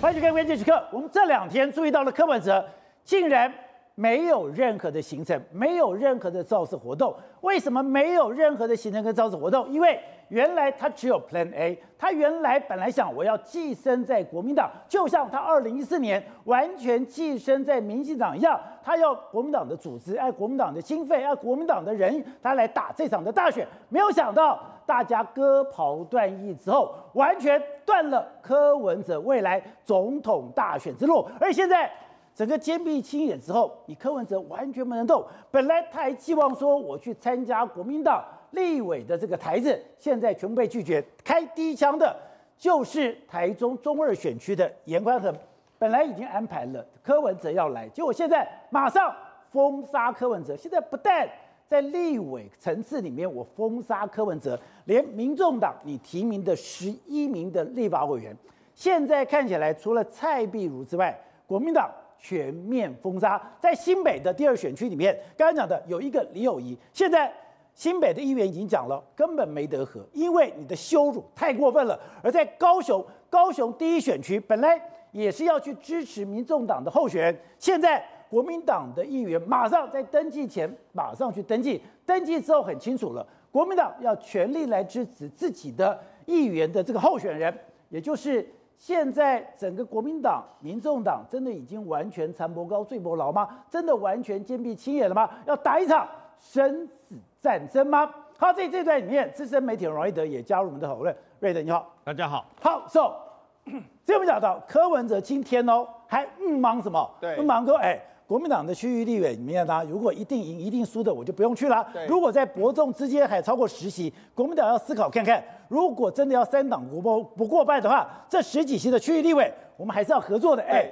欢迎收看关键时刻。我们这两天注意到了柯文哲竟然没有任何的行程，没有任何的造势活动。为什么没有任何的行程跟造势活动？因为原来他只有 Plan A，他原来本来想我要寄生在国民党，就像他二零一四年完全寄生在民进党一样，他要国民党的组织，爱国民党的经费，爱国民党的人，他来打这场的大选。没有想到。大家割袍断义之后，完全断了柯文哲未来总统大选之路。而现在整个坚壁清野之后，你柯文哲完全不能动。本来他还寄望说我去参加国民党立委的这个台子，现在全部被拒绝。开第一枪的就是台中中二选区的颜宽恒，本来已经安排了柯文哲要来，结果现在马上封杀柯文哲。现在不但在立委层次里面，我封杀柯文哲，连民众党你提名的十一名的立法委员，现在看起来除了蔡壁如之外，国民党全面封杀。在新北的第二选区里面，刚刚讲的有一个李友仪，现在新北的议员已经讲了，根本没得和，因为你的羞辱太过分了。而在高雄，高雄第一选区本来也是要去支持民众党的候选人，现在。国民党的议员马上在登记前马上去登记，登记之后很清楚了，国民党要全力来支持自己的议员的这个候选人，也就是现在整个国民党、民众党真的已经完全残薄高罪薄牢吗？真的完全坚壁清野了吗？要打一场生死战争吗？好，在这段里面，资深媒体人王瑞德也加入我们的讨论。瑞德你好，大家好。好，so 这我们讲到柯文哲今天哦还嗯忙什么？对，嗯忙说哎。国民党的区域立委里面呢，如果一定赢、一定输的，我就不用去了。如果在伯仲之间还超过十席，国民党要思考看看，如果真的要三党国不过不过半的话，这十几席的区域立委，我们还是要合作的。哎，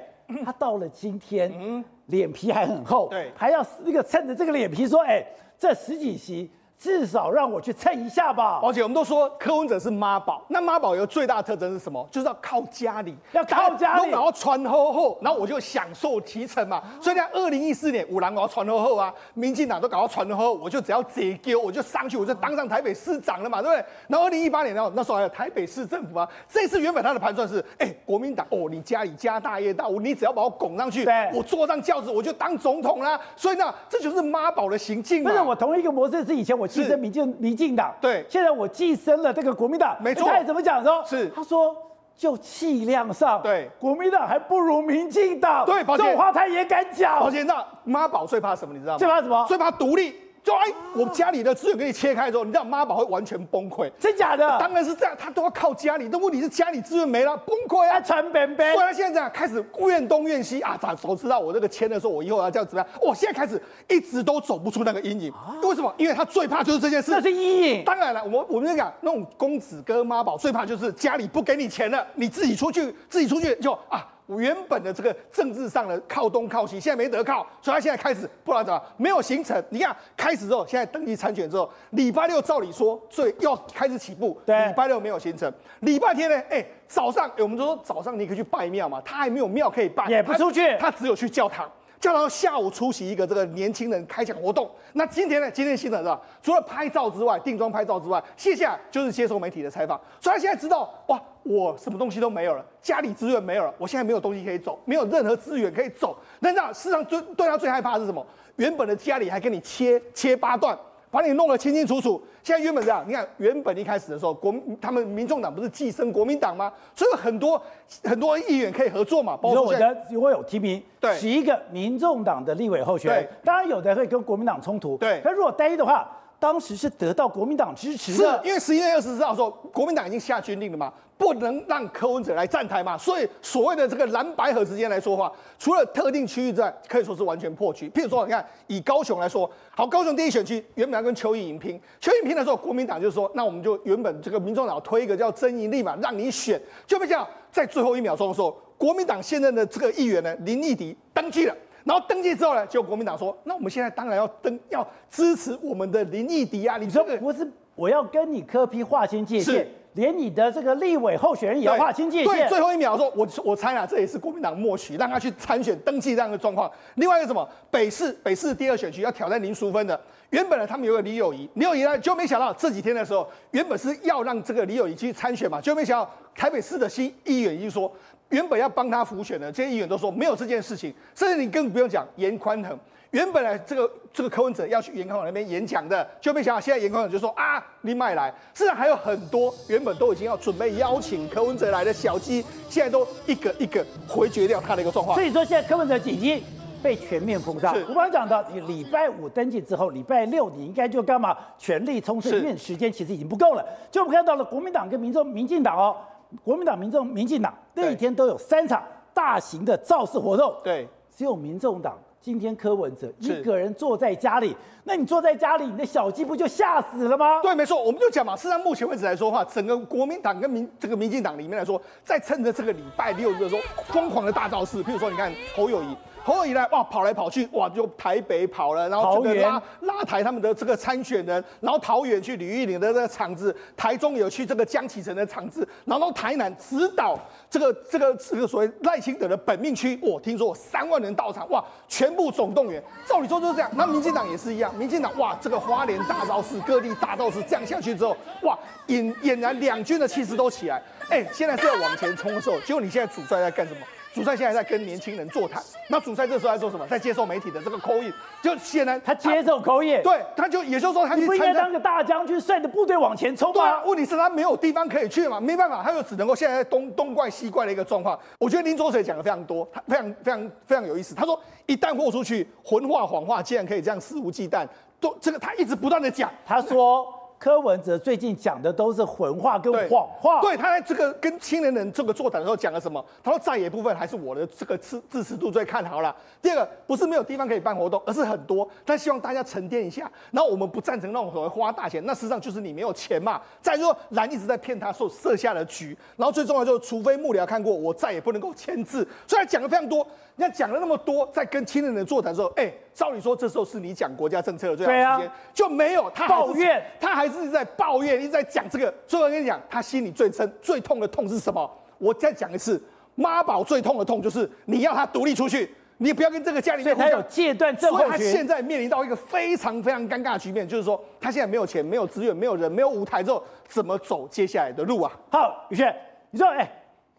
他到了今天，嗯，脸皮还很厚，对，还要那个趁着这个脸皮说，哎，这十几席。至少让我去蹭一下吧。而且我们都说柯文哲是妈宝，那妈宝有个最大的特征是什么？就是要靠家里，要靠家里，然后传厚厚，然后我就享受提成嘛。所以在二零一四年，五郎我要传厚厚啊，民进党都搞到传厚厚，我就只要直接我就上去，我就当上台北市长了嘛，对不对？然后二零一八年呢，那时候还有台北市政府啊。这次原本他的盘算是，哎，国民党哦，你家里家大业大，我你只要把我拱上去，对我坐上轿子，我就当总统啦。所以呢，这就是妈宝的行径嘛。不是我同一个模式是以前我牺牲民进。民进党对，现在我寄生了这个国民党，没错。他怎么讲说？是他说就气量上，对，国民党还不如民进党。对，这种话他也敢讲。抱歉，那妈宝最怕什么？你知道吗？最怕什么？最怕独立。就哎，我家里的资源给你切开之后，你知道妈宝会完全崩溃，真假的？当然是这样，他都要靠家里。但问题是家里资源没了，崩溃啊，传本本。所以他现在这样开始怨东怨西啊，早早知道我这个签的时候，我以后要这样怎么样？我现在开始一直都走不出那个阴影。为什么？因为他最怕就是这件事。这是阴影。当然了，我我们讲那种公子哥妈宝最怕就是家里不给你钱了，你自己出去，自己出去就啊。我原本的这个政治上的靠东靠西，现在没得靠，所以他现在开始不知道怎么没有形成。你看开始之后，现在登记参选之后，礼拜六照理说最要开始起步，对，礼拜六没有形成，礼拜天呢？哎，早上，哎，我们说早上你可以去拜庙嘛，他还没有庙可以拜，也不出去他，他只有去教堂。叫他下午出席一个这个年轻人开讲活动。那今天呢？今天新人是吧？除了拍照之外，定妆拍照之外，接下来就是接受媒体的采访。所以他现在知道，哇，我什么东西都没有了，家里资源没有了，我现在没有东西可以走，没有任何资源可以走。那那事实上最对他最害怕的是什么？原本的家里还给你切切八段。把你弄得清清楚楚。现在原本这样，你看原本一开始的时候，国他们民众党不是寄生国民党吗？所以有很多很多议员可以合作嘛。包括我的如果有提名，对，十一个民众党的立委候选人，当然有的会跟国民党冲突，对。那如果单一的话。当时是得到国民党支持的，是因为十一月二十四号说国民党已经下军令了嘛，不能让柯文哲来站台嘛，所以所谓的这个蓝白河之间来说话，除了特定区域之外，可以说是完全破局。譬如说，你看以高雄来说，好，高雄第一选区原本要跟邱意莹拼，邱意莹拼的时候，国民党就说，那我们就原本这个民众党推一个叫曾盈利嘛，让你选，就没想到在最后一秒钟的时候，国民党现任的这个议员呢林义迪登记了。然后登记之后呢，就国民党说，那我们现在当然要登，要支持我们的林义迪啊！你说不是我要跟你柯批划清界限，是连你的这个立委候选人也要划清界限。对，最后一秒说，我我猜啊，这也是国民党默许让他去参选登记这样的状况。另外一个什么，北市北市第二选区要挑战林淑芬的，原本呢他们有个李友仪，李友仪呢就没想到这几天的时候，原本是要让这个李友仪去参选嘛，就没想到台北市的新议员就说。原本要帮他辅选的这些议员都说没有这件事情，甚至你更不用讲严宽恒。原本来这个这个柯文哲要去严宽恒那边演讲的，就没想到现在严宽恒就说啊，你买来。事实上还有很多原本都已经要准备邀请柯文哲来的小鸡，现在都一个一个回绝掉他的一个状况。所以说现在柯文哲已经被全面封杀。我刚刚讲到，你礼拜五登记之后，礼拜六你应该就干嘛？全力冲刺，因为时间其实已经不够了。就我们看到了国民党跟民众、民进党哦，国民党、民众、民进党那一天都有三场大型的造势活动。对，只有民众党。今天柯文哲一个人坐在家里，那你坐在家里，你的小鸡不就吓死了吗？对，没错，我们就讲嘛。事实上，目前为止来说的话，整个国民党跟民这个民进党里面来说，在趁着这个礼拜六的时候疯狂的大造势，譬如说，你看侯友谊。侯友谊来哇，跑来跑去哇，就台北跑了，然后这个拉拉抬他们的这个参选人，然后桃园去吕玉玲的这个场子，台中有去这个江启臣的场子，然后台南指导这个这个这个所谓赖清德的本命区，我听说三万人到场哇，全部总动员。照理说就是这样，那民进党也是一样，民进党哇，这个花莲大造势，各地大造势，这样下去之后哇，俨俨然两军的气势都起来，哎，现在是要往前冲的时候，结果你现在主帅在干什么？主帅现在在跟年轻人座谈，那主帅这时候在做什么？在接受媒体的这个 call in，就显然他接受 call in，对，他就也就是说他你不应该当个大将军，率着部队往前冲吗？对啊，问题是他没有地方可以去嘛，没办法，他就只能够现在在东东怪西怪的一个状况。我觉得林卓水讲的非常多，他非常非常非常有意思。他说一旦豁出去，混话谎话竟然可以这样肆无忌惮，都这个他一直不断的讲，他说。柯文哲最近讲的都是混话跟谎话。对，他在这个跟青年人这个座谈的时候讲了什么？他说在野部分还是我的这个支支持度最看好了。第二个不是没有地方可以办活动，而是很多，但希望大家沉淀一下。然后我们不赞成那种所谓花大钱，那实际上就是你没有钱嘛。再说蓝一直在骗他说设下了局，然后最重要就是除非幕僚看过，我再也不能够签字。所以他讲了非常多。你看讲了那么多，在跟青年人座谈的时候，哎，照理说这时候是你讲国家政策的最好时间，啊、就没有他抱怨，他还是在抱怨，一直在讲这个。所以我跟你讲，他心里最深、最痛的痛是什么？我再讲一次，妈宝最痛的痛就是你要他独立出去，你不要跟这个家里面。所以他有戒断症候群。他现在面临到一个非常非常尴尬的局面，就是说他现在没有钱、没有资源、没有人、没有舞台之后，怎么走接下来的路啊？好，宇轩，你说，哎。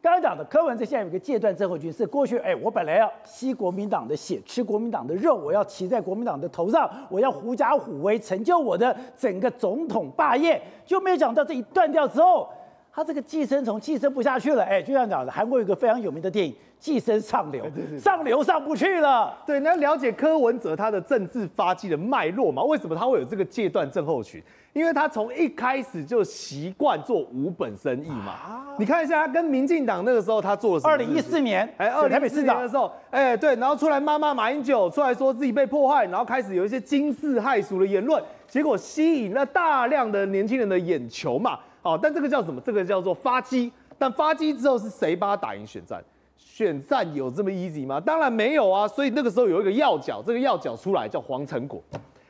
刚刚讲的柯文哲现在有个戒断症候群，是过去哎，我本来要吸国民党的血，吃国民党的肉，我要骑在国民党的头上，我要狐假虎威，成就我的整个总统霸业，就没有想到这一断掉之后，他这个寄生虫寄生不下去了，哎，就像讲的，韩国有一个非常有名的电影《寄生上流》，上流上不去了。对，你要了解柯文哲他的政治发迹的脉络嘛？为什么他会有这个戒断症候群？因为他从一开始就习惯做无本生意嘛，啊、你看一下他跟民进党那个时候他做了什么？二零一四年，哎，二零一四年的时候，哎，对，然后出来骂骂马英九，出来说自己被迫害，然后开始有一些惊世骇俗的言论，结果吸引了大量的年轻人的眼球嘛。哦，但这个叫什么？这个叫做发机。但发机之后是谁帮他打赢选战？选战有这么 easy 吗？当然没有啊。所以那个时候有一个要角，这个要角出来叫黄成果。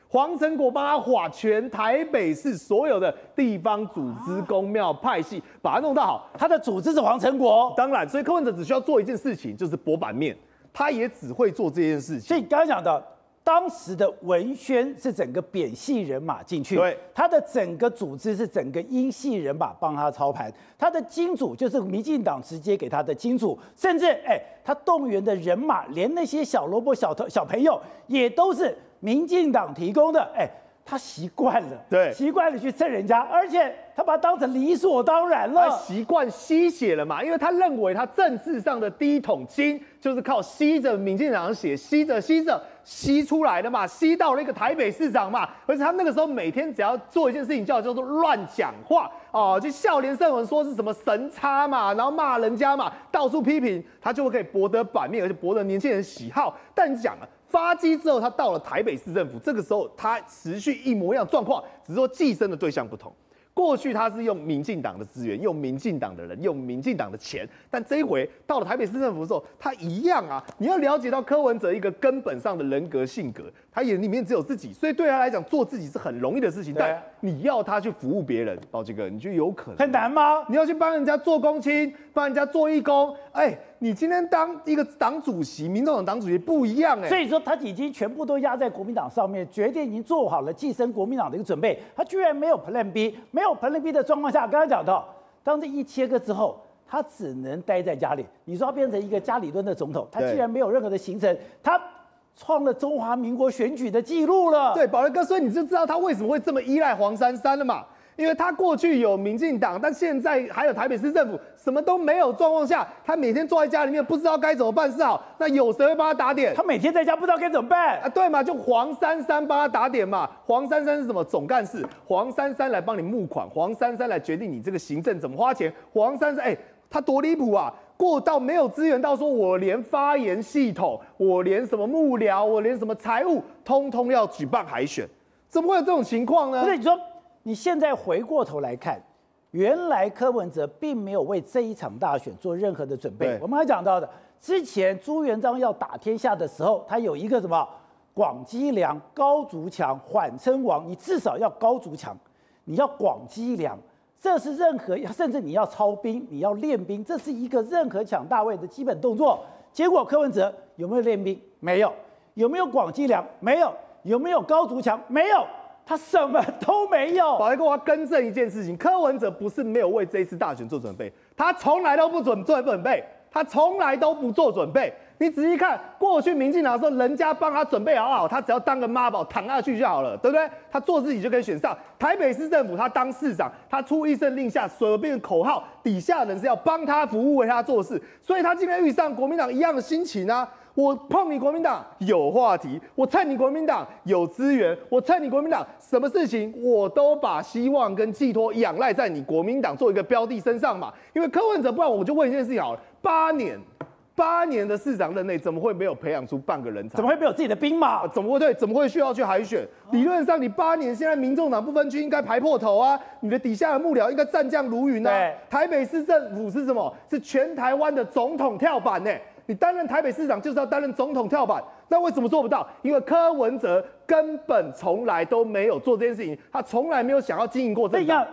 黄成果帮他划全台北市所有的地方组织、公庙、派系，把它弄到好。他的组织是黄成果，当然，所以柯文哲只需要做一件事情，就是博版面，他也只会做这件事情。所以刚才讲的，当时的文宣是整个扁系人马进去，对，他的整个组织是整个英系人马帮他操盘，他的金主就是民进党直接给他的金主，甚至哎，他动员的人马，连那些小萝卜、小头、小朋友也都是。民进党提供的，哎，他习惯了，对，习惯了去蹭人家，而且他把他当成理所当然了，他习惯吸血了嘛，因为他认为他政治上的第一桶金就是靠吸着民进党的血，吸着吸着吸出来的嘛，吸到了一个台北市长嘛，而且他那个时候每天只要做一件事情，叫叫做乱讲话哦，就笑连胜文说是什么神差嘛，然后骂人家嘛，到处批评，他就会可以博得版面，而且博得年轻人喜好。但你讲了。发机之后，他到了台北市政府，这个时候他持续一模一样状况，只是说寄生的对象不同。过去他是用民进党的资源，用民进党的人，用民进党的钱，但这回到了台北市政府的时候，他一样啊。你要了解到柯文哲一个根本上的人格性格，他眼里面只有自己，所以对他来讲做自己是很容易的事情。但你要他去服务别人，宝杰哥，你觉得有可能？很难吗？你要去帮人家做公亲，帮人家做义工，哎。你今天当一个党主席，民众党党主席不一样哎，所以说他已经全部都压在国民党上面，决定已经做好了寄生国民党的一个准备。他居然没有 Plan B，没有 Plan B 的状况下，刚刚讲到，当这一切割之后，他只能待在家里。你说他变成一个家里蹲的总统，他对居然没有任何的行程，他创了中华民国选举的记录了。对，宝杰哥，所以你就知道他为什么会这么依赖黄珊珊了嘛？因为他过去有民进党，但现在还有台北市政府，什么都没有状况下，他每天坐在家里面，不知道该怎么办是好。那有谁会帮他打点？他每天在家不知道该怎么办啊，对嘛，就黄珊珊帮他打点嘛。黄珊珊是什么总干事？黄珊珊来帮你募款，黄珊珊来决定你这个行政怎么花钱。黄珊珊，哎，他多离谱啊！过到没有资源到说，我连发言系统，我连什么幕僚，我连什么财务，通通要举办海选，怎么会有这种情况呢？不是你说。你现在回过头来看，原来柯文哲并没有为这一场大选做任何的准备。我们还讲到的，之前朱元璋要打天下的时候，他有一个什么广积粮、高筑墙、缓称王，你至少要高筑墙，你要广积粮，这是任何甚至你要操兵，你要练兵，这是一个任何抢大位的基本动作。结果柯文哲有没有练兵？没有。有没有广积粮？没有。有没有高筑墙？没有。他什么都没有。宝杰哥，我要更正一件事情，柯文哲不是没有为这一次大选做准备，他从来都不准做准备，他从来都不做准备。你仔细看，过去民进党说，人家帮他准备好好，他只要当个妈宝躺下去就好了，对不对？他做自己就可以选上。台北市政府他当市长，他出一声令下，所有变口号，底下人是要帮他服务，为他做事，所以他今天遇上国民党一样的心情啊。我碰你国民党有话题，我蹭你国民党有资源，我蹭你国民党什么事情我都把希望跟寄托仰赖在你国民党做一个标的身上嘛。因为柯文哲，不然我就问一件事情好了：八年，八年的市长任内，怎么会没有培养出半个人才？怎么会没有自己的兵马？怎么会对？怎么会需要去海选？理论上，你八年现在民众党不分区应该排破头啊，你的底下的幕僚应该战将如云啊。台北市政府是什么？是全台湾的总统跳板呢？你担任台北市长就是要担任总统跳板，那为什么做不到？因为柯文哲根本从来都没有做这件事情，他从来没有想要经营过这样。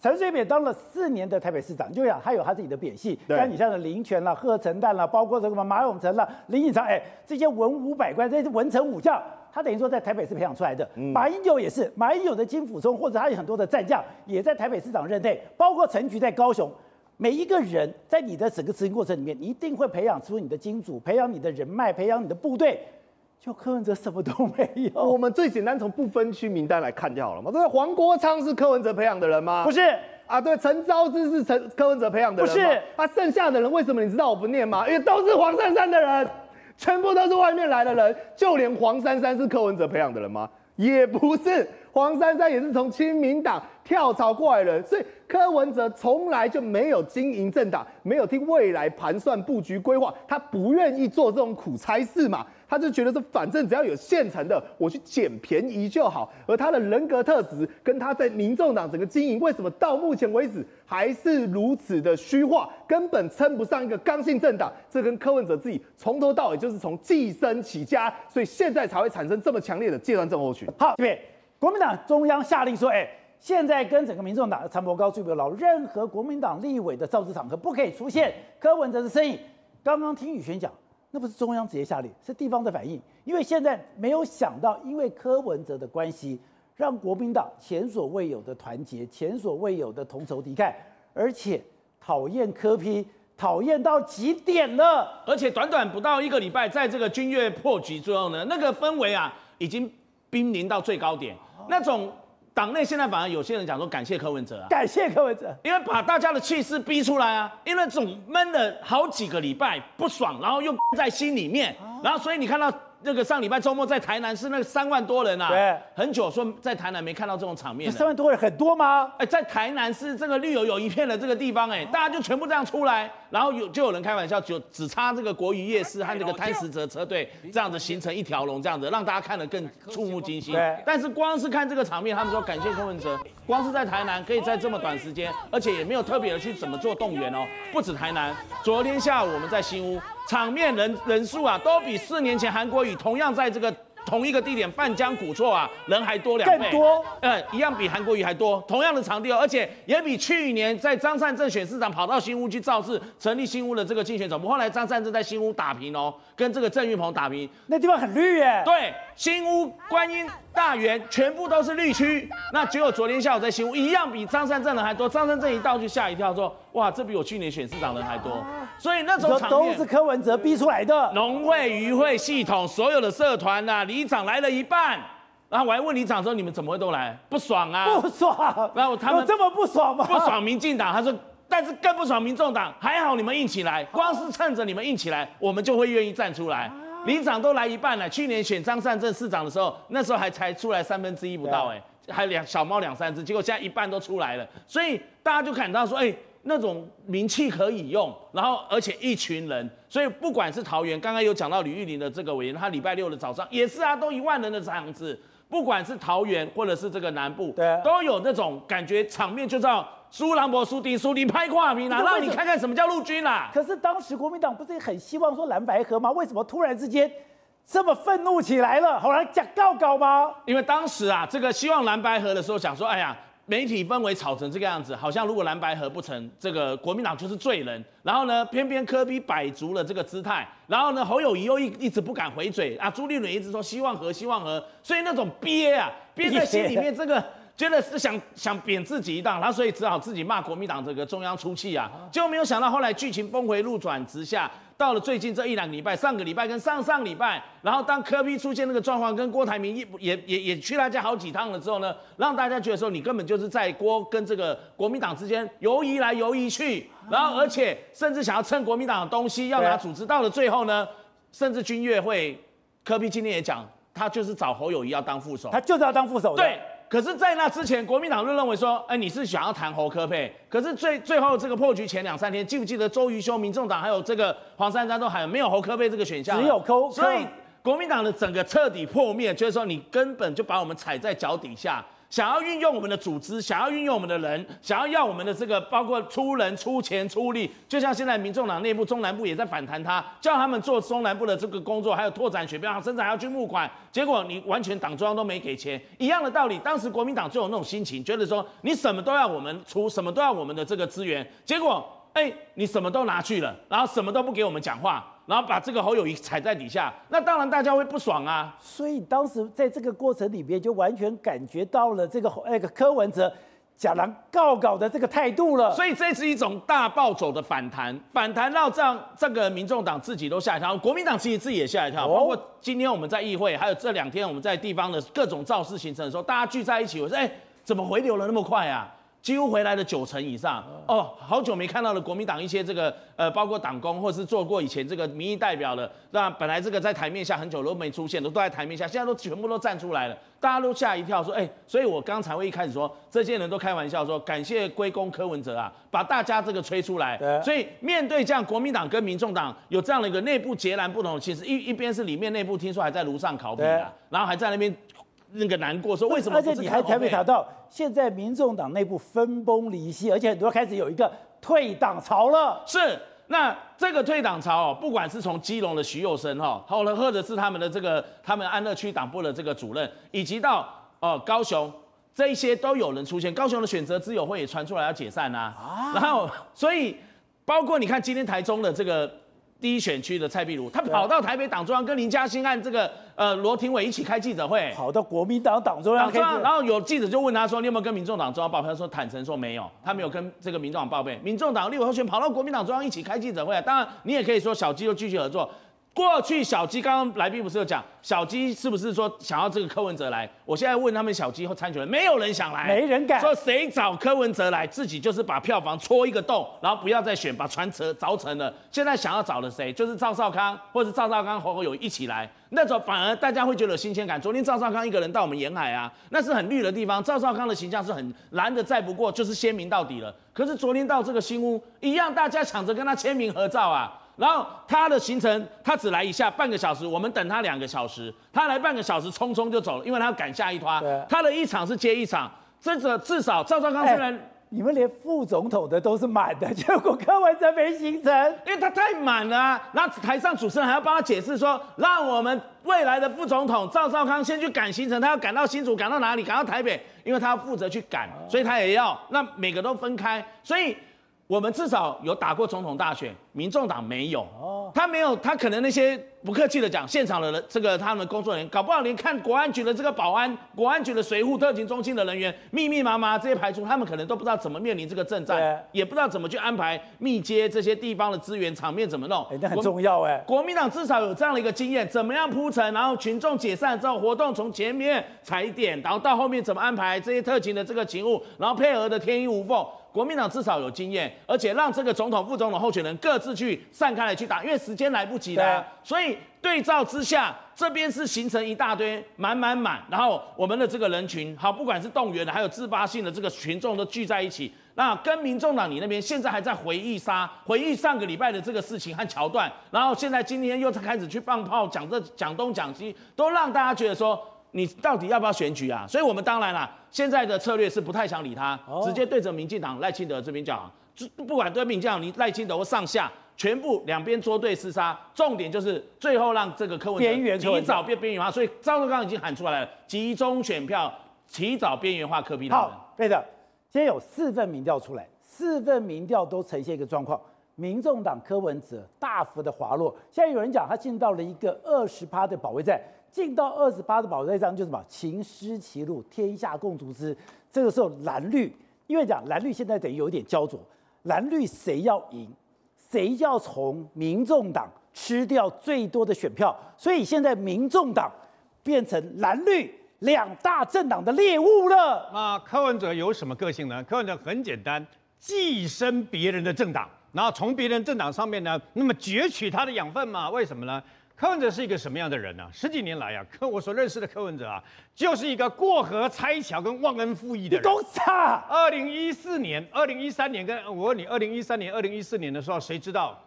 陈水扁当了四年的台北市长，就讲他有他自己的扁系，像你像的林权啦、贺陈旦啦，包括这个马永成啦、林义昌，哎，这些文武百官，这些文臣武将，他等于说在台北市培养出来的。嗯、马英九也是，马英九的金溥聪或者他有很多的战将，也在台北市长任内，包括陈菊在高雄。每一个人在你的整个执行过程里面，一定会培养出你的金主，培养你的人脉，培养你的部队。就柯文哲什么都没有。我们最简单从不分区名单来看就好了嘛。对，黄国昌是柯文哲培养的人吗？不是啊。对，陈昭之是陈柯文哲培养的人吗？不是。他、啊、剩下的人为什么你知道我不念吗？因为都是黄珊珊的人，全部都是外面来的人。就连黄珊珊是柯文哲培养的人吗？也不是。黄珊珊也是从亲民党跳槽过来的人，所以。柯文哲从来就没有经营政党，没有替未来盘算布局规划，他不愿意做这种苦差事嘛，他就觉得说，反正只要有现成的，我去捡便宜就好。而他的人格特质跟他在民众党整个经营，为什么到目前为止还是如此的虚化，根本称不上一个刚性政党？这跟柯文哲自己从头到尾就是从寄生起家，所以现在才会产生这么强烈的戒断症候群。好，这边国民党中央下令说，哎。现在跟整个民众党的陈柏高、朱伯劳，任何国民党立委的造势场合不可以出现柯文哲的身影。刚刚听宇轩讲，那不是中央直接下令，是地方的反应。因为现在没有想到，因为柯文哲的关系，让国民党前所未有的团结，前所未有的同仇敌忾，而且讨厌柯批讨厌到极点了。而且短短不到一个礼拜，在这个军乐破局之后呢，那个氛围啊，已经濒临到最高点，那种。党内现在反而有些人讲说，感谢柯文哲啊，感谢柯文哲，因为把大家的气势逼出来啊，因为总闷了好几个礼拜不爽，然后又在心里面，然后所以你看到。那个上礼拜周末在台南是那个三万多人啊，对，很久说在台南没看到这种场面。三万多人很多吗？哎，在台南是这个绿油油一片的这个地方，哎，大家就全部这样出来，然后有就有人开玩笑，就只差这个国语夜市和这个贪食者车队这样子形成一条龙，这样子让大家看得更触目惊心。对，但是光是看这个场面，他们说感谢柯文哲，光是在台南可以在这么短时间，而且也没有特别的去怎么做动员哦，不止台南，昨天下午我们在新屋。场面人人数啊，都比四年前韩国语同样在这个同一个地点半江古厝啊，人还多两倍，更多，嗯，一样比韩国瑜还多，同样的场地哦，而且也比去年在张善政选市长跑到新屋去造势，成立新屋的这个竞选总部，后来张善政在新屋打平哦，跟这个郑玉鹏打平，那地方很绿耶，对，新屋观音大园全部都是绿区，那结果昨天下午在新屋一样比张善镇人还多，张善镇一到就吓一跳说。哇，这比我去年选市长人还多，所以那种场面是柯文哲逼出来的。农会、渔会系统所有的社团呐、啊，里长来了一半，然后我还问里长说：“你们怎么会都来？不爽啊？不爽。然后他们这么不爽吗？不爽民进党。他说，但是更不爽民众党。还好你们硬起来，光是趁着你们硬起来，我们就会愿意站出来。里长都来一半了。去年选张善政市长的时候，那时候还才出来三分之一不到、欸，哎，还两小猫两三只，结果现在一半都出来了。所以大家就感到说，哎、欸。那种名气可以用，然后而且一群人，所以不管是桃园，刚刚有讲到吕玉玲的这个委员，他礼拜六的早上也是啊，都一万人的场子，不管是桃园或者是这个南部，对、啊，都有那种感觉，场面就叫输人不输阵，输阵拍挂名啊，让你看看什么叫陆军啦。可是当时国民党不是很希望说蓝白合吗？为什么突然之间这么愤怒起来了？好来讲告告吗？因为当时啊，这个希望蓝白合的时候，想说，哎呀。媒体氛围炒成这个样子，好像如果蓝白合不成，这个国民党就是罪人。然后呢，偏偏科比摆足了这个姿态，然后呢，侯友谊又一一直不敢回嘴啊，朱立伦一直说希望和，希望和，所以那种憋啊，憋在心里面，这个觉得是想想贬自己一档，他所以只好自己骂国民党这个中央出气啊，结果没有想到后来剧情峰回路转直下。到了最近这一两个礼拜，上个礼拜跟上上礼拜，然后当柯比出现那个状况，跟郭台铭也也也也去他家好几趟了之后呢，让大家觉得说你根本就是在郭跟这个国民党之间游移来游移去，然后而且甚至想要蹭国民党的东西要拿组织，到了最后呢，甚至军乐会，柯比今天也讲，他就是找侯友谊要当副手，他就是要当副手的。对。可是，在那之前，国民党就认为说，哎，你是想要谈侯科佩。可是最最后这个破局前两三天，记不记得周瑜修、民众党还有这个黄珊珊都喊没有侯科佩这个选项，只有科。所以国民党的整个彻底破灭，就是说你根本就把我们踩在脚底下。想要运用我们的组织，想要运用我们的人，想要要我们的这个，包括出人、出钱、出力，就像现在民众党内部中南部也在反弹他，叫他们做中南部的这个工作，还有拓展选票，甚至还要去募款，结果你完全党中央都没给钱，一样的道理。当时国民党就有那种心情，觉得说你什么都要我们出，什么都要我们的这个资源，结果哎，你什么都拿去了，然后什么都不给我们讲话。然后把这个侯友宜踩在底下，那当然大家会不爽啊。所以当时在这个过程里边，就完全感觉到了这个那个柯文哲假狼告告的这个态度了。所以这是一种大暴走的反弹，反弹到这样，这个民众党自己都吓一跳，国民党其实自己也吓一跳。包括今天我们在议会，还有这两天我们在地方的各种造势行程的时候，大家聚在一起，我说，哎，怎么回流了那么快啊？几乎回来了九成以上。哦，好久没看到了国民党一些这个呃，包括党工或是做过以前这个民意代表的，那本来这个在台面下很久都没出现，都都在台面下，现在都全部都站出来了，大家都吓一跳，说哎，所以我刚才会一开始说，这些人都开玩笑说，感谢归功柯文哲啊，把大家这个吹出来。所以面对这样国民党跟民众党有这样的一个内部截然不同的气势，一一边是里面内部听说还在炉上烤饼啊，然后还在那边。那个难过说为什么？而且你还还没谈到，现在民众党内部分崩离析，而且很多开始有一个退党潮了。是，那这个退党潮哦，不管是从基隆的徐幼生哈，好了，或者是他们的这个他们安乐区党部的这个主任，以及到哦高雄这一些都有人出现。高雄的选择之友会也传出来要解散啊，啊然后所以包括你看今天台中的这个。第一选区的蔡壁如，他跑到台北党中央跟林嘉欣按这个呃罗廷伟一起开记者会，跑到国民党党中央开记者会，然后有记者就问他说：“你有没有跟民众党中央报备？”他说：“坦诚说没有，他没有跟这个民众党报备。”民众党立委候选跑到国民党中央一起开记者会啊！当然，你也可以说小鸡就继续合作。过去小鸡刚刚来宾不是有讲小鸡是不是说想要这个柯文哲来？我现在问他们小鸡和参选人，没有人想来，没人敢说谁找柯文哲来，自己就是把票房戳一个洞，然后不要再选，把船折凿沉了。现在想要找的谁？就是赵少康，或者赵少康侯友宜一起来，那种反而大家会觉得有新鲜感。昨天赵少康一个人到我们沿海啊，那是很绿的地方，赵少康的形象是很蓝的，再不过就是鲜明到底了。可是昨天到这个新屋一样，大家抢着跟他签名合照啊。然后他的行程，他只来一下半个小时，我们等他两个小时，他来半个小时，匆匆就走了，因为他要赶下一摊。他的一场是接一场，这个至少赵少康虽然、欸、你们连副总统的都是满的，结果柯文哲没行程，因为他太满了、啊。然后台上主持人还要帮他解释说，让我们未来的副总统赵少康先去赶行程，他要赶到新竹，赶到哪里？赶到台北，因为他要负责去赶，所以他也要。那每个都分开，所以。我们至少有打过总统大选，民众党没有。哦，他没有，他可能那些不客气的讲，现场的人，这个他们的工作人员，搞不好连看国安局的这个保安、国安局的随扈特勤中心的人员，密密麻麻这些排除，他们可能都不知道怎么面临这个政战，也不知道怎么去安排密接这些地方的资源，场面怎么弄。哎，那很重要哎。国民党至少有这样的一个经验，怎么样铺陈，然后群众解散之后，活动从前面踩点，然后到后面怎么安排这些特勤的这个勤务，然后配合的天衣无缝。国民党至少有经验，而且让这个总统、副总统候选人各自去散开来去打，因为时间来不及了。对所以对照之下，这边是形成一大堆满满满，然后我们的这个人群，好，不管是动员的，还有自发性的这个群众都聚在一起。那跟民众党你那边现在还在回忆杀，回忆上个礼拜的这个事情和桥段，然后现在今天又开始去放炮讲这讲东讲西，都让大家觉得说。你到底要不要选举啊？所以我们当然啦，现在的策略是不太想理他，哦、直接对着民进党赖清德这边讲，不管对民进党你赖清德或上下，全部两边捉对厮杀，重点就是最后让这个柯文哲提早变边缘化。所以赵少刚已经喊出来了，集中选票，提早边缘化柯 P 他们。好，对的。今天有四份民调出来，四份民调都呈现一个状况，民众党柯文哲大幅的滑落。现在有人讲他进到了一个二十趴的保卫战。进到二十八的保卫战就是什么？秦失其路，天下共逐之。这个时候蓝绿，因为讲蓝绿现在等于有点焦灼，蓝绿谁要赢，谁要从民众党吃掉最多的选票，所以现在民众党变成蓝绿两大政党的猎物了。那柯文哲有什么个性呢？柯文哲很简单，寄生别人的政党，然后从别人政党上面呢，那么攫取他的养分嘛？为什么呢？柯文哲是一个什么样的人呢、啊？十几年来啊，柯 我所认识的柯文哲啊，就是一个过河拆桥跟忘恩负义的人。都差。二零一四年、二零一三年，跟我问你，二零一三年、二零一四年的时候，谁知道？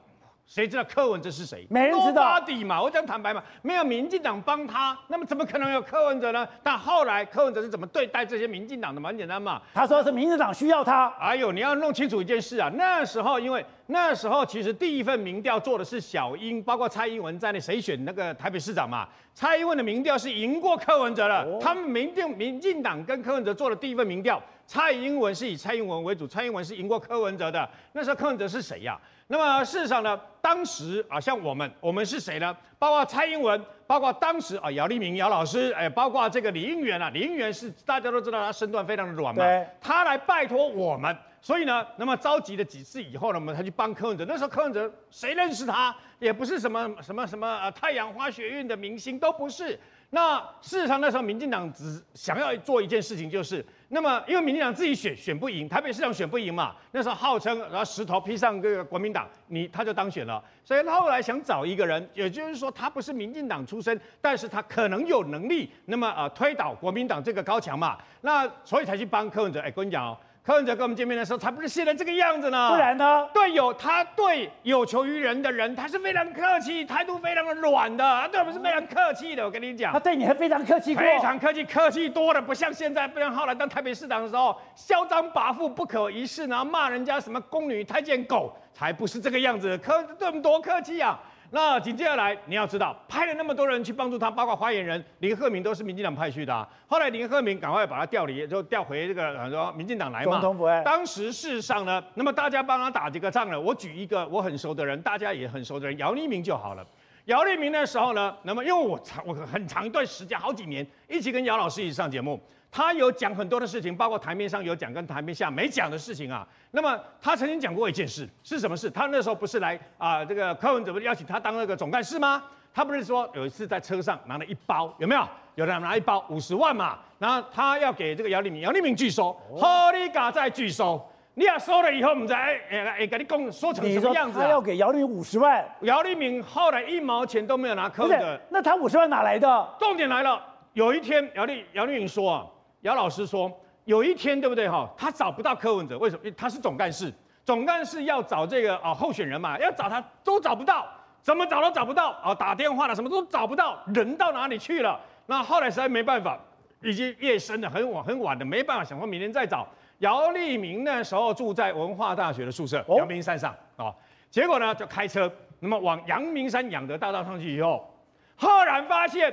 谁知道柯文哲是谁？没人知道。底嘛，我讲坦白嘛，没有民进党帮他，那么怎么可能有柯文哲呢？但后来柯文哲是怎么对待这些民进党的？蛮简单嘛，他说是民进党需要他。哎呦，你要弄清楚一件事啊，那时候因为那时候其实第一份民调做的是小英，包括蔡英文在内，谁选那个台北市长嘛？蔡英文的民调是赢过柯文哲了。哦、他们民进民进党跟柯文哲做的第一份民调，蔡英文是以蔡英文为主，蔡英文是赢过柯文哲的。那时候柯文哲是谁呀、啊？那么事实上呢，当时啊，像我们，我们是谁呢？包括蔡英文，包括当时啊，姚立明姚老师，哎，包括这个李应元啊，李应元是大家都知道他身段非常的软嘛，对他来拜托我们，所以呢，那么召集了几次以后呢，我们才去帮柯文哲。那时候柯文哲谁认识他？也不是什么什么什么呃太阳花学运的明星，都不是。那事实上那时候民进党只想要做一件事情，就是。那么，因为民进党自己选选不赢，台北市长选不赢嘛，那时候号称然后石头披上这个国民党，你他就当选了。所以他后来想找一个人，也就是说他不是民进党出身，但是他可能有能力，那么呃推倒国民党这个高墙嘛，那所以才去帮柯文哲。哎，跟你讲哦。柯文哲跟我们见面的时候，才不是现在这个样子呢。不然呢？对有他对有求于人的人，他是非常客气，态度非常的软的，他对我们是非常客气的。我跟你讲，他对你还非常客气过，非常客气，客气多了，不像现在，不像后来当台北市长的时候，嚣张跋扈，不可一世，然后骂人家什么宫女太监狗，才不是这个样子。柯对我们多客气啊！那紧接下来你要知道，派了那么多人去帮助他，包括发言人林鹤明都是民进党派去的啊。后来林鹤明赶快把他调离，就调回这个说民进党来嘛。总统。当时事实上呢，那么大家帮他打这个仗了，我举一个我很熟的人，大家也很熟的人，姚立明就好了。姚立明的时候呢，那么因为我长我很长一段时间好几年一起跟姚老师一起上节目。他有讲很多的事情，包括台面上有讲跟台面下没讲的事情啊。那么他曾经讲过一件事，是什么事？他那时候不是来啊、呃，这个柯文哲不是邀请他当那个总干事吗？他不是说有一次在车上拿了一包，有没有？有人拿一包五十万嘛？然后他要给这个姚立明，姚立明拒收，好你嘎再拒收，你要收了以后，我们再哎哎给你讲说成什么样子、啊？他要给姚立明五十万，姚立明后来一毛钱都没有拿柯文哲，那他五十万哪来的？重点来了，有一天姚立姚立明说啊。姚老师说，有一天对不对哈？他找不到柯文哲，为什么？因为他是总干事，总干事要找这个啊候选人嘛，要找他都找不到，怎么找都找不到啊！打电话了，什么都找不到，人到哪里去了？那后来实在没办法，已经夜深了，很晚很晚的，没办法，想说明天再找。姚立明那时候住在文化大学的宿舍，阳明山上啊，结果呢就开车，那么往阳明山养德大道上去以后，赫然发现。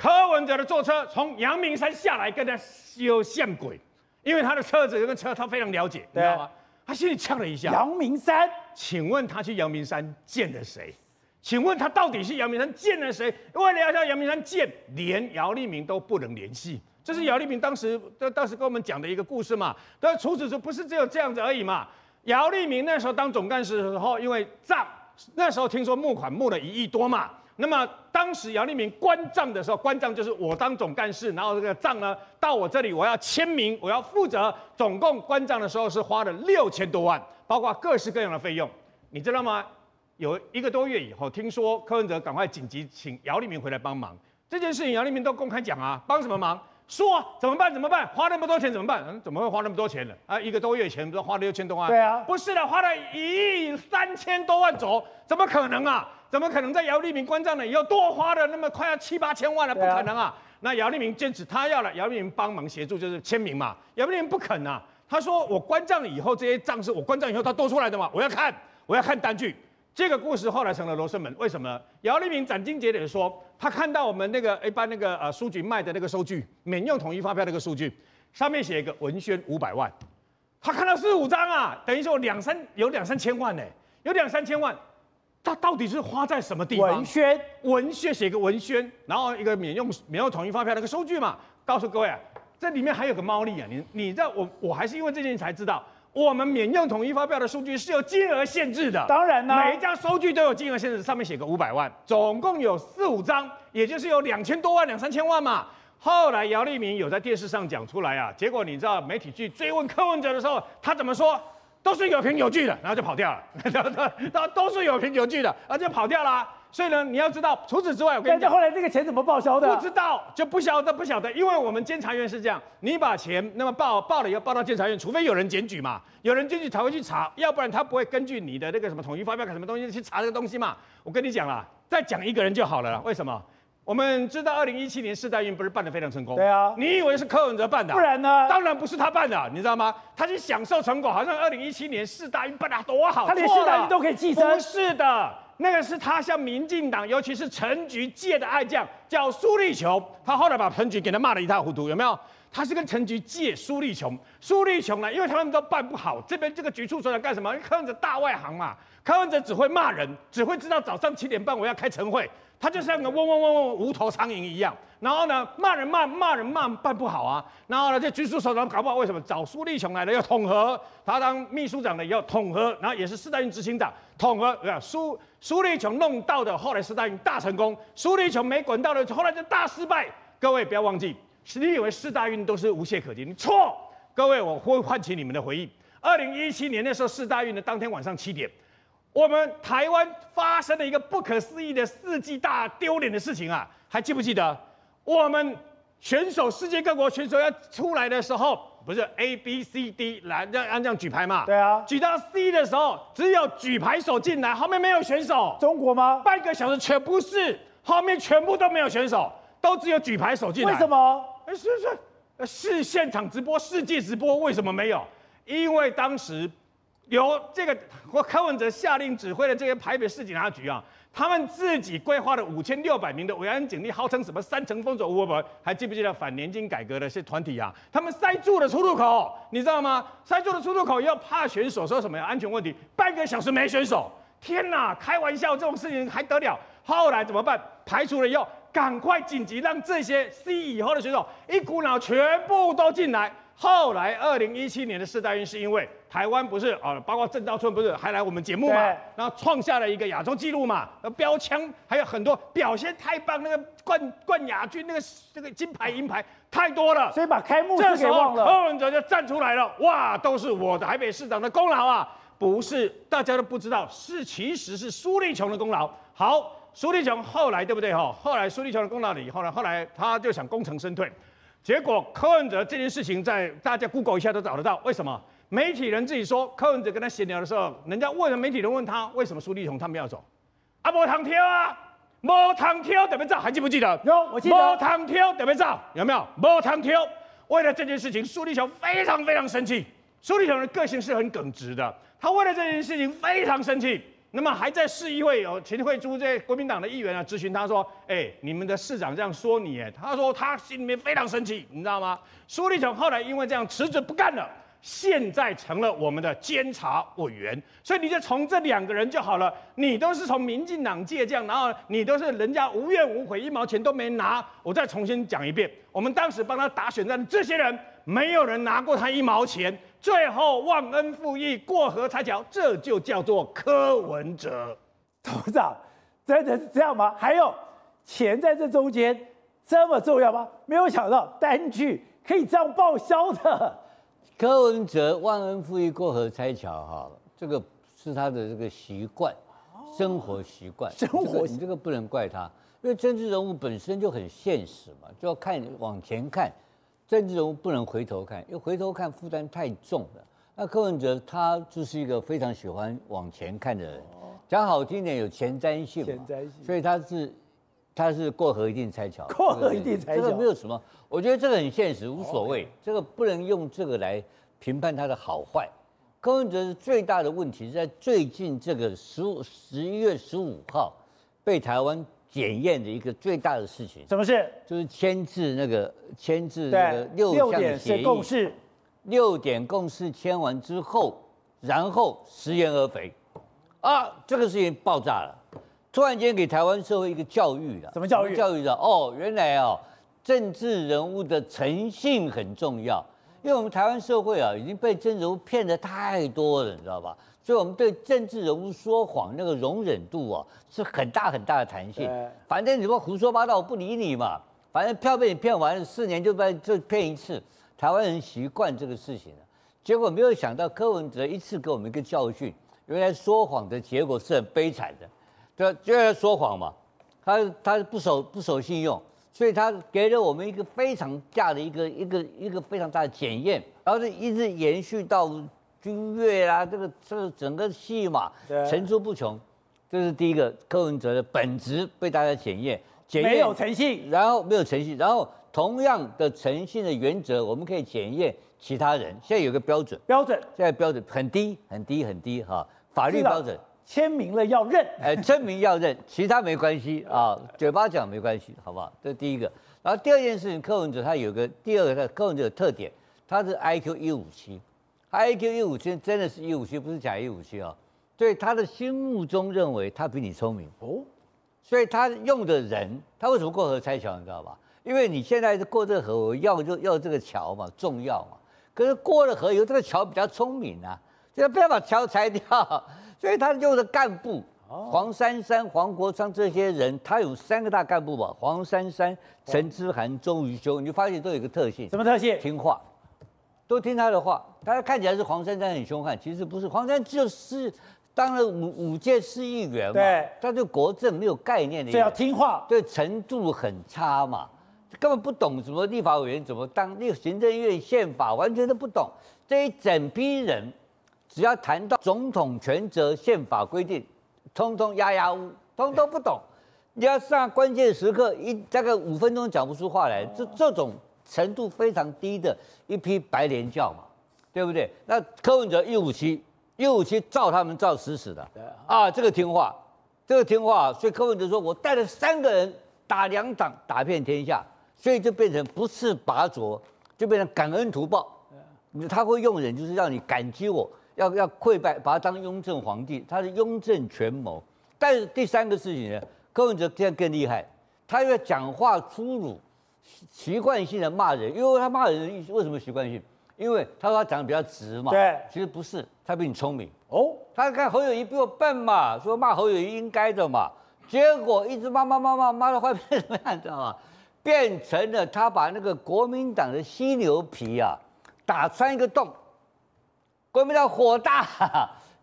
柯文哲的坐车从阳明山下来，跟他修线轨，因为他的车子跟车他非常了解，你知道吗？他心里呛了一下。阳明山，请问他去阳明山见了谁？请问他到底是阳明山见了谁？为了要向阳明山见，连姚立明都不能联系。这是姚立明当时当时跟我们讲的一个故事嘛。但除此之外，不是只有这样子而已嘛。姚立明那时候当总干事的时候，因为账那时候听说募款募了一亿多嘛。那么当时姚立明关账的时候，关账就是我当总干事，然后这个账呢到我这里，我要签名，我要负责，总共关账的时候是花了六千多万，包括各式各样的费用，你知道吗？有一个多月以后，听说柯文哲赶快紧急请姚立明回来帮忙，这件事情姚立明都公开讲啊，帮什么忙？说啊，怎么办？怎么办？花那么多钱怎么办？嗯，怎么会花那么多钱呢？啊，一个多月前不是花了六千多万？对啊，不是的，花了一亿三千多万走，怎么可能啊？怎么可能在姚立明关账了以后多花了那么快要七八千万了？不可能啊！那姚立明坚持他要了，姚立明帮忙协助就是签名嘛。姚立明不肯啊，他说我关账了以后这些账是我关账以后他多出来的嘛，我要看，我要看单据。这个故事后来成了罗生门，为什么？姚立明斩钉截铁的说，他看到我们那个一般那个呃书局卖的那个收据，免用统一发票那个数据，上面写一个文宣五百万，他看到四五张啊，等于说两三有两三千万呢，有两三千万。他到底是花在什么地方？文宣，文宣写个文宣，然后一个免用免用统一发票那个收据嘛。告诉各位啊，这里面还有个猫腻啊！你你知道我我还是因为这件事才知道，我们免用统一发票的数据是有金额限制的。当然啦，每一张收据都有金额限制，上面写个五百万，总共有四五张，也就是有两千多万两三千万嘛。后来姚立明有在电视上讲出来啊，结果你知道媒体去追问柯文哲的时候，他怎么说？都是有凭有据的，然后就跑掉了，都都是有凭有据的，然后就跑掉了啊。所以呢，你要知道，除此之外，我跟你讲，后来这个钱怎么报销的？不知道，就不晓得，不晓得，因为我们监察院是这样，你把钱那么报报了以后报到监察院，除非有人检举嘛，有人检举才会去查，要不然他不会根据你的那个什么统一发票什么东西去查这个东西嘛。我跟你讲啦，再讲一个人就好了啦，为什么？我们知道，二零一七年世大运不是办得非常成功？对啊，你以为是柯文哲办的？不然呢？当然不是他办的，你知道吗？他去享受成果，好像二零一七年世大运办得多好，他连世大运都可以寄生？不是的，那个是他向民进党，尤其是陈菊借的爱将，叫苏立琼，他后来把陈菊给他骂得一塌糊涂，有没有？他是跟陈菊借苏立琼，苏立琼呢，因为他们都办不好，这边这个局处所长干什么？柯文哲大外行嘛，柯文哲只会骂人，只会知道早上七点半我要开晨会。他就像个嗡嗡嗡嗡无头苍蝇一样，然后呢，骂人骂骂人骂办不好啊，然后呢，这局处首长搞不好为什么找苏立琼来了要统合，他当秘书长的要统合，然后也是四大运执行长统合，苏苏立琼弄到的，后来四大运大成功，苏立琼没滚到的，后来就大失败。各位不要忘记，你以为四大运都是无懈可击？你错，各位我会唤起你们的回忆，二零一七年那时候四大运的当天晚上七点。我们台湾发生了一个不可思议的世纪大丢脸的事情啊！还记不记得？我们选手，世界各国选手要出来的时候，不是 A B C D 来这样按这样举牌嘛？对啊。举到 C 的时候，只有举牌手进来，后面没有选手。中国吗？半个小时全部是，后面全部都没有选手，都只有举牌手进来。为什么？是是是现场直播，世界直播，为什么没有？因为当时。由这个柯文哲下令指挥的这些台北市警察局啊，他们自己规划的五千六百名的维安警力，号称什么三层封锁，我们还记不记得反年金改革的些团体啊？他们塞住了出入口，你知道吗？塞住了出入口又怕选手说什么？安全问题，半个小时没选手，天哪！开玩笑，这种事情还得了？后来怎么办？排除了以后，赶快紧急让这些 C 以后的选手一股脑全部都进来。后来二零一七年的世大运是因为台湾不是啊，包括郑兆春不是还来我们节目嘛，然后创下了一个亚洲纪录嘛，标枪还有很多表现太棒，那个冠冠亚军那个这个金牌银牌太多了，所以把开幕式给忘了。柯文哲就站出来了，哇，都是我的台北市长的功劳啊，不是大家都不知道，是其实是苏立琼的功劳。好，苏立琼后来对不对哈？后来苏立琼的功劳了以后呢，后来他就想功成身退。结果柯文哲这件事情在大家 Google 一下都找得到，为什么？媒体人自己说柯文哲跟他闲聊的时候，人家问了媒体人问他为什么苏立雄他们要走，啊，没通挑啊，没通挑怎么走？还记不记得？有，我记得。没通挑怎么走？有没有？没通挑。为了这件事情，苏立雄非常非常生气。苏立雄的个性是很耿直的，他为了这件事情非常生气。那么还在市议会有秦慧珠这些国民党的议员啊，咨询他说：“哎、欸，你们的市长这样说你，哎，他说他心里面非常生气，你知道吗？”苏立雄后来因为这样辞职不干了，现在成了我们的监察委员，所以你就从这两个人就好了。你都是从民进党借将，然后你都是人家无怨无悔，一毛钱都没拿。我再重新讲一遍，我们当时帮他打选战的这些人，没有人拿过他一毛钱，最后忘恩负义，过河拆桥，这就叫做柯文哲。董事长，真的是这样吗？还有钱在这中间这么重要吗？没有想到单据可以这样报销的。柯文哲忘恩负义、过河拆桥，哈，这个是他的这个习惯，生活习惯。生活，这个、你这个不能怪他，因为政治人物本身就很现实嘛，就要看往前看。政治人物不能回头看，因为回头看负担太重了。那柯文哲他就是一个非常喜欢往前看的人，讲好听点有前瞻性，前瞻性，所以他是他是过河一定拆桥，过河一定拆桥，这个没有什么，我觉得这个很现实，无所谓，这个不能用这个来评判他的好坏。柯文哲最大的问题是在最近这个十五十一月十五号被台湾。检验的一个最大的事情，什么事？就是签字那个签字那个六项协议，共识，六点共识签完之后，然后食言而肥，啊，这个事情爆炸了，突然间给台湾社会一个教育了。什么教育？教育的哦，原来哦，政治人物的诚信很重要，因为我们台湾社会啊已经被政治人物骗得太多了，你知道吧？所以我们对政治人物说谎那个容忍度啊，是很大很大的弹性。反正你说胡说八道，我不理你嘛。反正票被你骗完了，四年就被就骗一次。台湾人习惯这个事情了。结果没有想到柯文哲一次给我们一个教训，原来说谎的结果是很悲惨的。对，就在说谎嘛，他他不守不守信用，所以他给了我们一个非常大的一个一个一个非常大的检验，然后就一直延续到。君悦啊，这个这个整个戏码层出不穷，这是第一个柯文哲的本质被大家检验，检验没有诚信，然后没有诚信，然后同样的诚信的原则，我们可以检验其他人。现在有个标准，标准。现在标准很低很低很低哈，法律标准签名了要认，哎，签名要认，其他没关系啊，嘴巴讲没关系，好不好？这是第一个。然后第二件事情，柯文哲他有个第二个柯文哲的特点，他是 IQ 一五七。I Q 一五七真的是一五七，不是假一五七哦。对，他的心目中认为他比你聪明哦，所以他用的人，他为什么过河拆桥？你知道吧？因为你现在是过这个河，我要就要这个桥嘛，重要嘛。可是过了河以后，这个桥比较聪明啊，所以不要把桥拆掉。所以他就是干部，黄珊珊、黄国昌这些人，他有三个大干部吧？黄珊珊、陈之涵、周瑜修，你就发现都有一个特性，什么特性？听话。都听他的话，他看起来是黄珊珊很凶悍，其实不是。黄珊就是当了五五届市议员嘛，对，他对国政没有概念的，这要听话，对程度很差嘛，根本不懂什么立法委员怎么当，那个行政院宪法完全都不懂。这一整批人，只要谈到总统权责、宪法规定，通通压压乌，通通不懂。你要上关键时刻，一大概五分钟讲不出话来，这这种。程度非常低的一批白莲教嘛，对不对？那柯文哲一五七一五七照他们照死死的，啊，这个听话，这个听话，所以柯文哲说我带了三个人打两党，打遍天下，所以就变成不是拔擢，就变成感恩图报。他会用人，就是让你感激我，要要溃败，把他当雍正皇帝，他是雍正权谋。但是第三个事情呢，柯文哲现在更厉害，他要讲话粗鲁。习惯性的骂人，因为他骂人为什么习惯性？因为他说他讲的比较直嘛。对，其实不是，他比你聪明哦。他看侯友谊比我笨嘛，说骂侯友谊应该的嘛。结果一直骂骂骂骂骂到后面怎么样？知道吗？变成了他把那个国民党的犀牛皮啊打穿一个洞，国民党火大，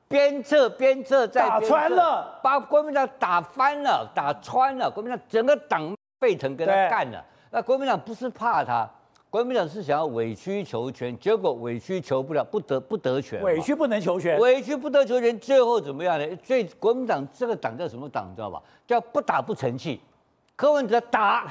鞭策鞭策再打穿了，把国民党打翻了，打穿了，国民党整个党沸腾跟他干了。那国民党不是怕他，国民党是想要委曲求全，结果委曲求不了，不得不得权，委屈不能求全，委屈不得求全，最后怎么样呢？所以国民党这个党叫什么党？你知道吧？叫不打不成器。柯文哲打，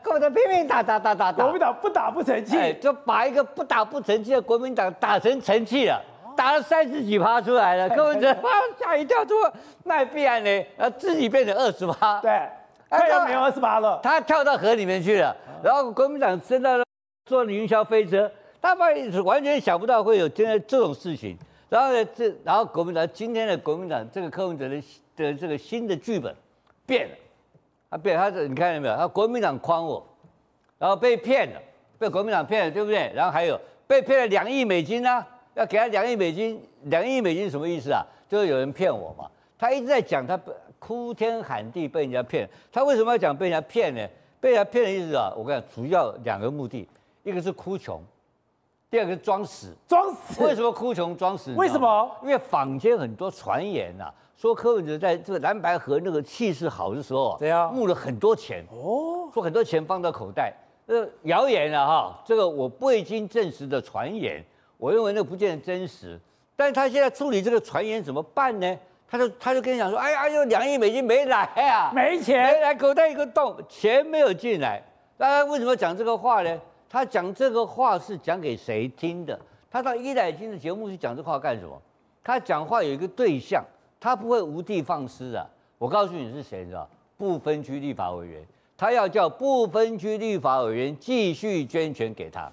柯文哲拼命打打打打打，国民党不打不成器，哎，就把一个不打不成器的国民党打成成器了，打了三十几趴出来了。柯文哲哇吓一跳，说那必然呢，呃，自己变成二十趴。对。快要没有二十八了，他跳到河里面去了，然后国民党升到了坐云霄飞车，他发完全想不到会有今天这种事情。然后呢，这然后国民党今天的国民党这个柯文哲的的这个新的剧本变了，他变了，他是你看到没有？他国民党诓我，然后被骗了，被国民党骗了，对不对？然后还有被骗了两亿美金啊，要给他两亿美金，两亿美金什么意思啊？就是有人骗我嘛。他一直在讲他哭天喊地被人家骗，他为什么要讲被人家骗呢？被人家骗的意思啊，我跟你讲，主要两个目的，一个是哭穷，第二个是装死。装死？为什么哭穷装死？为什么？因为坊间很多传言呐、啊，说柯文哲在这个蓝白河那个气势好的时候，对啊，募了很多钱哦，说很多钱放到口袋，呃，谣言啊哈，这个我未经证实的传言，我认为那不见得真实。但是他现在处理这个传言怎么办呢？他就他就跟你讲说，哎呀，有两亿美金没来啊，没钱，没来，口袋一个洞，钱没有进来。大家为什么讲这个话呢？他讲这个话是讲给谁听的？他到伊莱金的节目去讲这话干什么？他讲话有一个对象，他不会无的放矢的。我告诉你是谁，你知道？不分区立法委员，他要叫不分区立法委员继续捐钱给他。